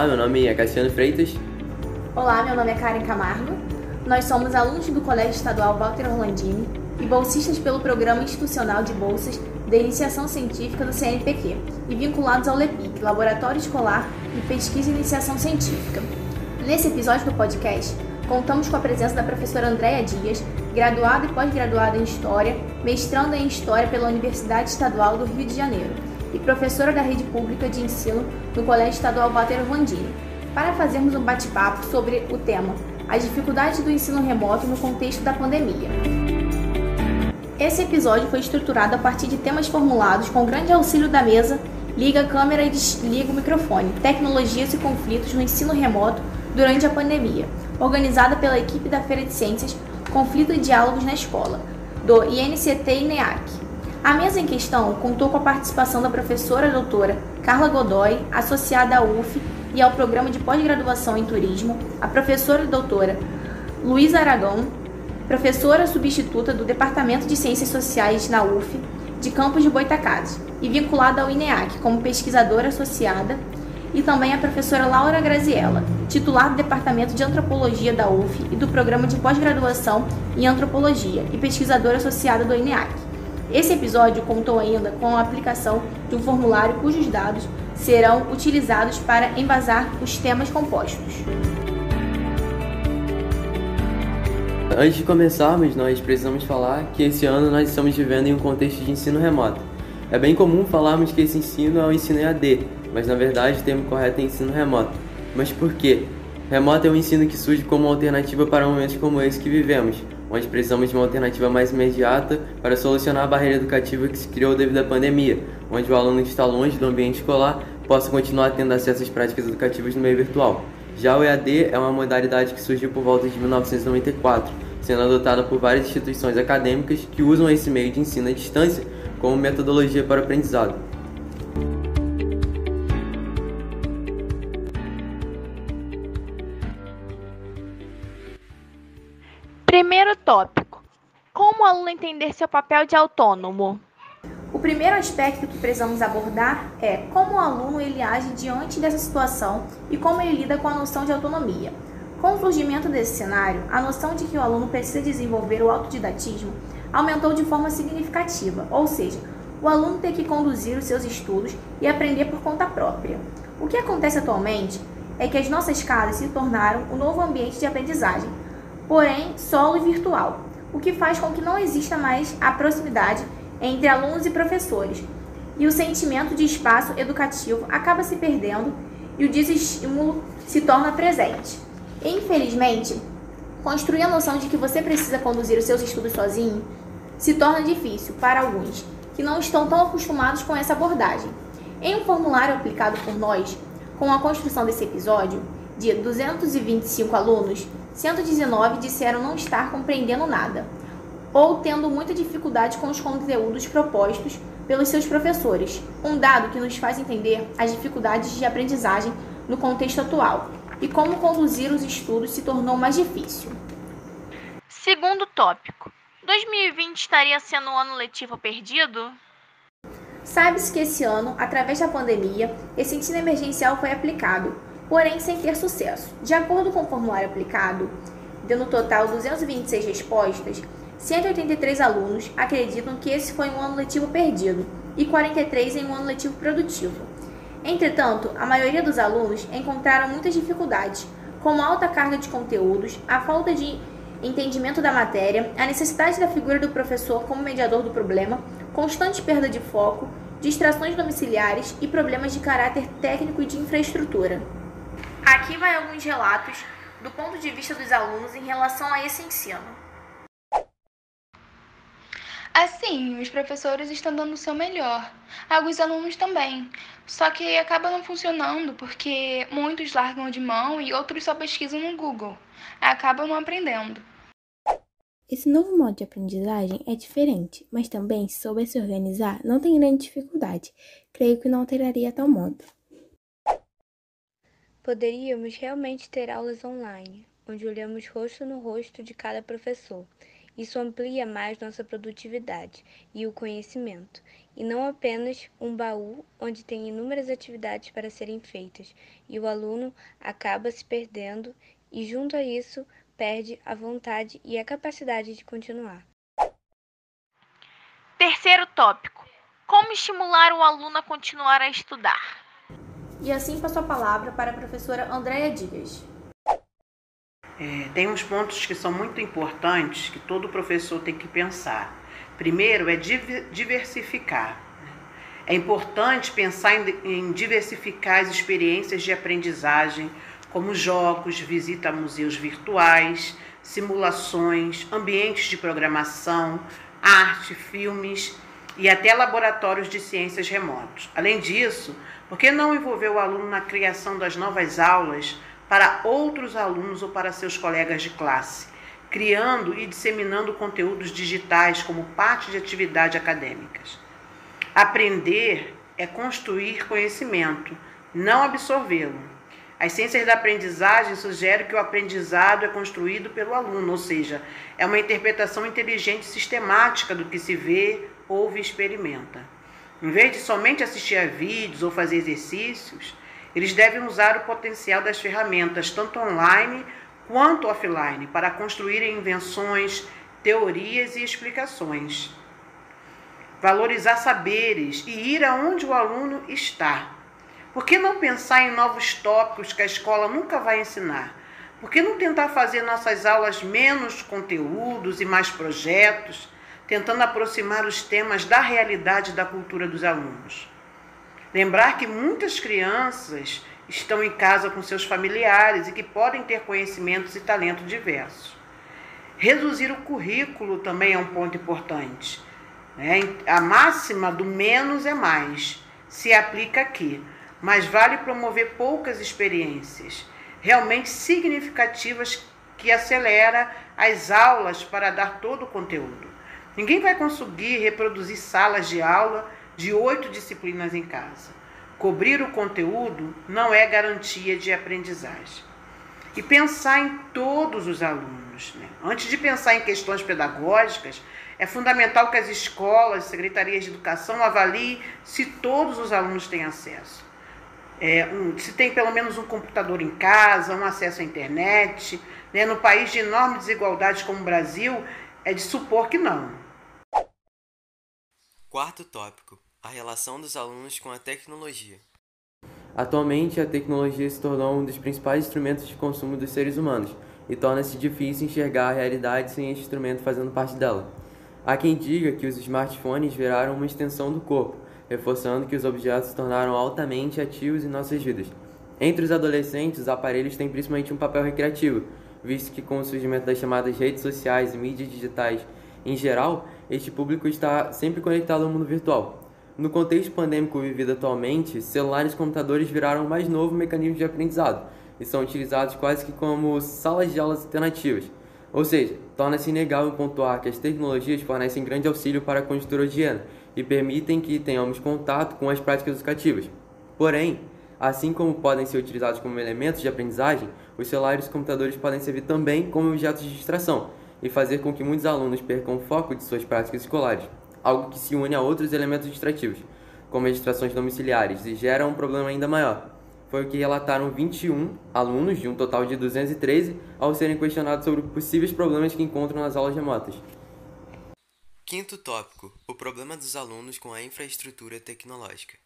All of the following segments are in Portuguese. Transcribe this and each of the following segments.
Olá, meu nome é Cassiano Freitas. Olá, meu nome é Karen Camargo. Nós somos alunos do Colégio Estadual Walter Orlandini e bolsistas pelo Programa Institucional de Bolsas da Iniciação Científica do CNPq e vinculados ao LEPIC, Laboratório Escolar de Pesquisa e Iniciação Científica. Nesse episódio do podcast, contamos com a presença da professora Andréa Dias, graduada e pós-graduada em História, mestranda em História pela Universidade Estadual do Rio de Janeiro professora da Rede Pública de Ensino do Colégio Estadual Walter Orlandini, para fazermos um bate-papo sobre o tema As dificuldades do ensino remoto no contexto da pandemia. Esse episódio foi estruturado a partir de temas formulados com grande auxílio da mesa Liga a câmera e desliga o microfone. Tecnologias e conflitos no ensino remoto durante a pandemia, organizada pela equipe da Feira de Ciências Conflito e Diálogos na Escola, do INCT e NEAC. A mesa em questão contou com a participação da professora doutora Carla Godoy, associada à UF e ao Programa de Pós-Graduação em Turismo, a professora doutora Luísa Aragão, professora substituta do Departamento de Ciências Sociais na UF, de Campos de Boitacazes, e vinculada ao INEAC como pesquisadora associada, e também a professora Laura Graziella, titular do Departamento de Antropologia da UF e do Programa de Pós-Graduação em Antropologia e pesquisadora associada do INEAC. Esse episódio contou ainda com a aplicação de um formulário cujos dados serão utilizados para embasar os temas compostos. Antes de começarmos, nós precisamos falar que esse ano nós estamos vivendo em um contexto de ensino remoto. É bem comum falarmos que esse ensino é o ensino EAD, mas na verdade o termo correto é ensino remoto. Mas por quê? Remoto é um ensino que surge como alternativa para momentos como esse que vivemos, onde precisamos de uma alternativa mais imediata para solucionar a barreira educativa que se criou devido à pandemia, onde o aluno que está longe do ambiente escolar possa continuar tendo acesso às práticas educativas no meio virtual. Já o EAD é uma modalidade que surgiu por volta de 1994, sendo adotada por várias instituições acadêmicas que usam esse meio de ensino à distância como metodologia para o aprendizado. Primeiro tópico: Como o aluno entender seu papel de autônomo? O primeiro aspecto que precisamos abordar é como o aluno ele age diante dessa situação e como ele lida com a noção de autonomia. Com o surgimento desse cenário, a noção de que o aluno precisa desenvolver o autodidatismo aumentou de forma significativa, ou seja, o aluno tem que conduzir os seus estudos e aprender por conta própria. O que acontece atualmente é que as nossas casas se tornaram o um novo ambiente de aprendizagem, porém solo e virtual, o que faz com que não exista mais a proximidade entre alunos e professores, e o sentimento de espaço educativo acaba se perdendo e o desestímulo se torna presente. Infelizmente, construir a noção de que você precisa conduzir os seus estudos sozinho se torna difícil para alguns que não estão tão acostumados com essa abordagem. Em um formulário aplicado por nós, com a construção desse episódio, de 225 alunos, 119 disseram não estar compreendendo nada, ou tendo muita dificuldade com os conteúdos propostos pelos seus professores, um dado que nos faz entender as dificuldades de aprendizagem no contexto atual e como conduzir os estudos se tornou mais difícil. Segundo tópico: 2020 estaria sendo um ano letivo perdido? Sabe-se que esse ano, através da pandemia, esse ensino emergencial foi aplicado, porém sem ter sucesso. De acordo com o formulário aplicado, dando total 226 respostas, 183 alunos acreditam que esse foi um ano letivo perdido e 43 em um ano letivo produtivo. Entretanto, a maioria dos alunos encontraram muitas dificuldades, como alta carga de conteúdos, a falta de entendimento da matéria, a necessidade da figura do professor como mediador do problema, constante perda de foco, distrações domiciliares e problemas de caráter técnico e de infraestrutura. Aqui vai alguns relatos do ponto de vista dos alunos em relação a esse ensino. Assim, os professores estão dando o seu melhor. Alguns alunos também. Só que acaba não funcionando porque muitos largam de mão e outros só pesquisam no Google. Acabam não aprendendo. Esse novo modo de aprendizagem é diferente, mas também, se souber se organizar, não tem grande dificuldade. Creio que não alteraria tal modo. Poderíamos realmente ter aulas online, onde olhamos rosto no rosto de cada professor Isso amplia mais nossa produtividade e o conhecimento, e não apenas um baú onde tem inúmeras atividades para serem feitas, e o aluno acaba se perdendo e, junto a isso, perde a vontade e a capacidade de continuar. Terceiro tópico: como estimular o aluno a continuar a estudar? E assim passo a palavra para a professora Andréia Dias. É, tem uns pontos que são muito importantes que todo professor tem que pensar. Primeiro é diversificar. É importante pensar em diversificar as experiências de aprendizagem, como jogos, visita a museus virtuais, simulações, ambientes de programação, arte, filmes e até laboratórios de ciências remotos. Além disso, por que não envolver o aluno na criação das novas aulas para outros alunos ou para seus colegas de classe, criando e disseminando conteúdos digitais como parte de atividades acadêmicas? Aprender é construir conhecimento, não absorvê-lo. As ciências da aprendizagem sugerem que o aprendizado é construído pelo aluno, ou seja, é uma interpretação inteligente e sistemática do que se vê, ouve e experimenta. Em vez de somente assistir a vídeos ou fazer exercícios, eles devem usar o potencial das ferramentas, tanto online quanto offline, para construir invenções, teorias e explicações. Valorizar saberes e ir aonde o aluno está por que não pensar em novos tópicos que a escola nunca vai ensinar? Por que não tentar fazer nossas aulas menos conteúdos e mais projetos, tentando aproximar os temas da realidade da cultura dos alunos? Lembrar que muitas crianças estão em casa com seus familiares e que podem ter conhecimentos e talento diversos. Reduzir o currículo também é um ponto importante. Né? A máxima do menos é mais se aplica aqui mas vale promover poucas experiências realmente significativas que acelera as aulas para dar todo o conteúdo. Ninguém vai conseguir reproduzir salas de aula de oito disciplinas em casa. Cobrir o conteúdo não é garantia de aprendizagem. E pensar em todos os alunos. Né? Antes de pensar em questões pedagógicas, é fundamental que as escolas, secretarias de educação avaliem se todos os alunos têm acesso é, um, se tem pelo menos um computador em casa, um acesso à internet. Né? No país de enorme desigualdade como o Brasil, é de supor que não. Quarto tópico: a relação dos alunos com a tecnologia. Atualmente, a tecnologia se tornou um dos principais instrumentos de consumo dos seres humanos e torna-se difícil enxergar a realidade sem esse instrumento fazendo parte dela. Há quem diga que os smartphones viraram uma extensão do corpo, reforçando que os objetos se tornaram altamente ativos em nossas vidas. Entre os adolescentes, os aparelhos têm principalmente um papel recreativo, visto que com o surgimento das chamadas redes sociais e mídias digitais em geral, este público está sempre conectado ao mundo virtual. No contexto pandêmico vivido atualmente, celulares e computadores viraram o mais novo mecanismo de aprendizado e são utilizados quase que como salas de aulas alternativas. Ou seja, torna-se inegável pontuar que as tecnologias fornecem grande auxílio para a conjuntura higiene e permitem que tenhamos contato com as práticas educativas. Porém, assim como podem ser utilizados como elementos de aprendizagem, os celulares e computadores podem servir também como objetos de distração e fazer com que muitos alunos percam o foco de suas práticas escolares, algo que se une a outros elementos distrativos, como as distrações domiciliares, e gera um problema ainda maior. Foi o que relataram 21 alunos, de um total de 213, ao serem questionados sobre possíveis problemas que encontram nas aulas remotas. Quinto tópico: o problema dos alunos com a infraestrutura tecnológica.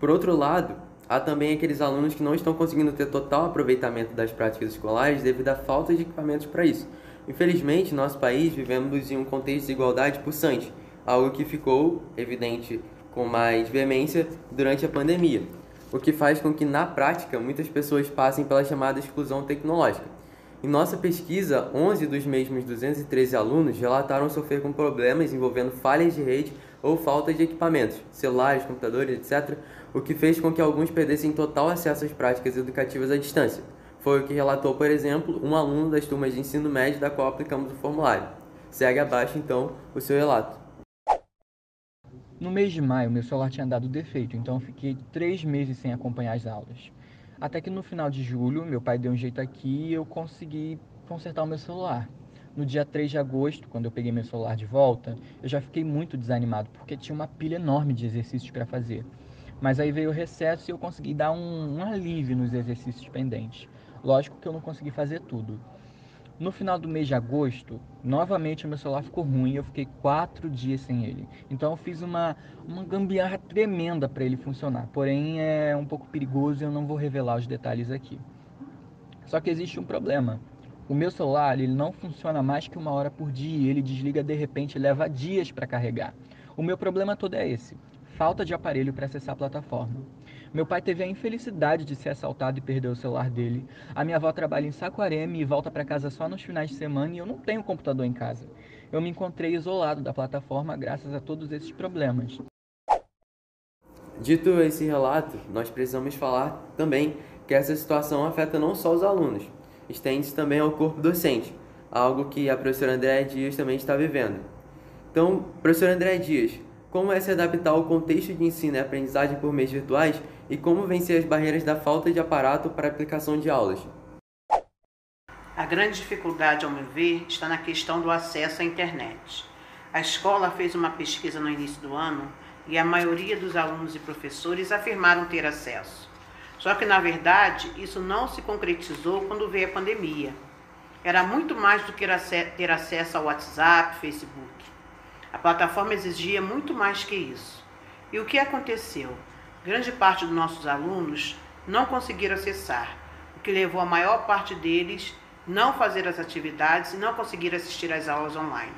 Por outro lado, há também aqueles alunos que não estão conseguindo ter total aproveitamento das práticas escolares devido à falta de equipamentos para isso. Infelizmente, nosso país vivemos em um contexto de igualdade pulsante, algo que ficou evidente com mais veemência durante a pandemia, o que faz com que, na prática, muitas pessoas passem pela chamada exclusão tecnológica em nossa pesquisa, 11 dos mesmos 213 alunos relataram sofrer com problemas envolvendo falhas de rede ou falta de equipamentos, celulares, computadores, etc., o que fez com que alguns perdessem total acesso às práticas educativas à distância. Foi o que relatou, por exemplo, um aluno das turmas de ensino médio da qual aplicamos o formulário. Segue abaixo, então, o seu relato. No mês de maio, meu celular tinha dado defeito, então eu fiquei três meses sem acompanhar as aulas. Até que no final de julho, meu pai deu um jeito aqui e eu consegui consertar o meu celular. No dia 3 de agosto, quando eu peguei meu celular de volta, eu já fiquei muito desanimado, porque tinha uma pilha enorme de exercícios para fazer. Mas aí veio o recesso e eu consegui dar um, um alívio nos exercícios pendentes. Lógico que eu não consegui fazer tudo. No final do mês de agosto, novamente o meu celular ficou ruim e eu fiquei quatro dias sem ele. Então eu fiz uma, uma gambiarra tremenda para ele funcionar. Porém é um pouco perigoso e eu não vou revelar os detalhes aqui. Só que existe um problema. O meu celular ele não funciona mais que uma hora por dia. Ele desliga de repente e leva dias para carregar. O meu problema todo é esse: falta de aparelho para acessar a plataforma. Meu pai teve a infelicidade de ser assaltado e perder o celular dele. A minha avó trabalha em Saquarema e volta para casa só nos finais de semana e eu não tenho computador em casa. Eu me encontrei isolado da plataforma graças a todos esses problemas. Dito esse relato, nós precisamos falar também que essa situação afeta não só os alunos, estende-se também ao corpo docente, algo que a professora Andréa Dias também está vivendo. Então, professora Andréa Dias, como é se adaptar ao contexto de ensino e aprendizagem por meios virtuais e como vencer as barreiras da falta de aparato para aplicação de aulas. A grande dificuldade, ao meu ver, está na questão do acesso à internet. A escola fez uma pesquisa no início do ano e a maioria dos alunos e professores afirmaram ter acesso. Só que, na verdade, isso não se concretizou quando veio a pandemia. Era muito mais do que ter acesso ao WhatsApp, Facebook. A plataforma exigia muito mais que isso. E o que aconteceu? Grande parte dos nossos alunos não conseguiram acessar, o que levou a maior parte deles não fazer as atividades e não conseguir assistir às aulas online.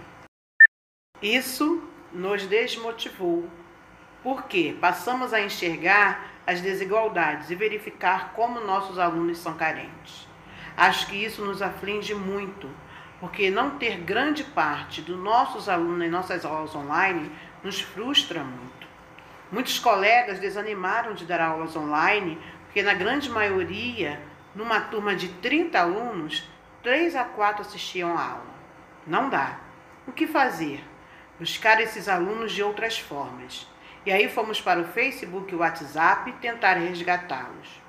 Isso nos desmotivou, porque passamos a enxergar as desigualdades e verificar como nossos alunos são carentes. Acho que isso nos aflige muito, porque não ter grande parte dos nossos alunos em nossas aulas online nos frustra muito. Muitos colegas desanimaram de dar aulas online, porque na grande maioria, numa turma de 30 alunos, 3 a 4 assistiam a aula. Não dá. O que fazer? Buscar esses alunos de outras formas. E aí fomos para o Facebook e o WhatsApp tentar resgatá-los.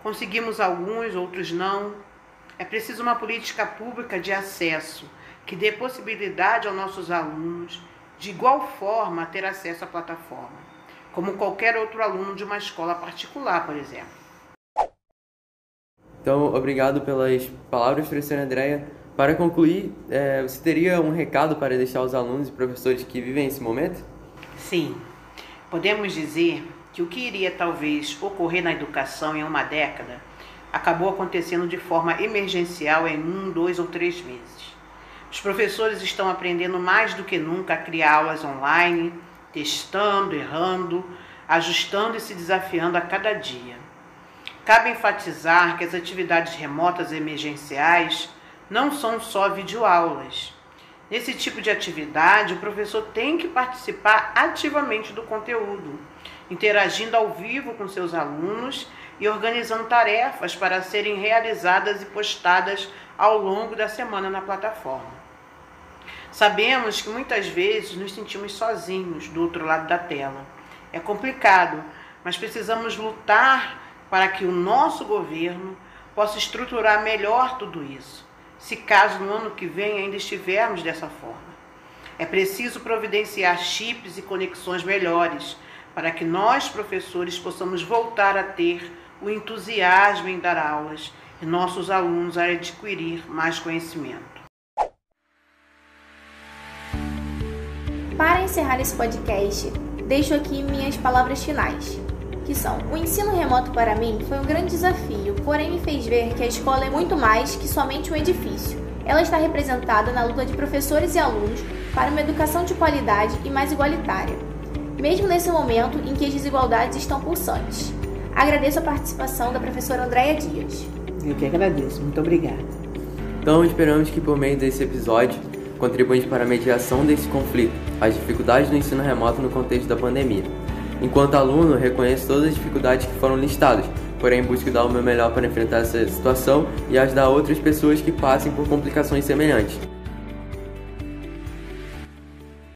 Conseguimos alguns, outros não, é preciso uma política pública de acesso que dê possibilidade aos nossos alunos, de igual forma, ter acesso à plataforma, como qualquer outro aluno de uma escola particular, por exemplo. Então, obrigado pelas palavras, professora Andréia. Para concluir, é, você teria um recado para deixar aos alunos e professores que vivem esse momento? Sim. Podemos dizer que o que iria talvez ocorrer na educação em uma década acabou acontecendo de forma emergencial em um, dois ou três meses. Os professores estão aprendendo mais do que nunca a criar aulas online, testando, errando, ajustando e se desafiando a cada dia. Cabe enfatizar que as atividades remotas emergenciais não são só videoaulas. Nesse tipo de atividade, o professor tem que participar ativamente do conteúdo, interagindo ao vivo com seus alunos e organizando tarefas para serem realizadas e postadas ao longo da semana na plataforma. Sabemos que muitas vezes nos sentimos sozinhos do outro lado da tela. É complicado, mas precisamos lutar para que o nosso governo possa estruturar melhor tudo isso, se caso no ano que vem ainda estivermos dessa forma. É preciso providenciar chips e conexões melhores para que nós, professores, possamos voltar a ter o entusiasmo em dar aulas e nossos alunos a adquirir mais conhecimento. Para encerrar esse podcast, deixo aqui minhas palavras finais, que são: o ensino remoto para mim foi um grande desafio, porém me fez ver que a escola é muito mais que somente um edifício. Ela está representada na luta de professores e alunos para uma educação de qualidade e mais igualitária, mesmo nesse momento em que as desigualdades estão pulsantes. Agradeço a participação da professora Andréia Dias. Eu que agradeço, muito obrigada. Então esperamos que por meio desse episódio contribuamos para a mediação desse conflito, as dificuldades do ensino remoto no contexto da pandemia. Enquanto aluno, reconheço todas as dificuldades que foram listadas, porém busco dar o meu melhor para enfrentar essa situação e ajudar outras pessoas que passem por complicações semelhantes.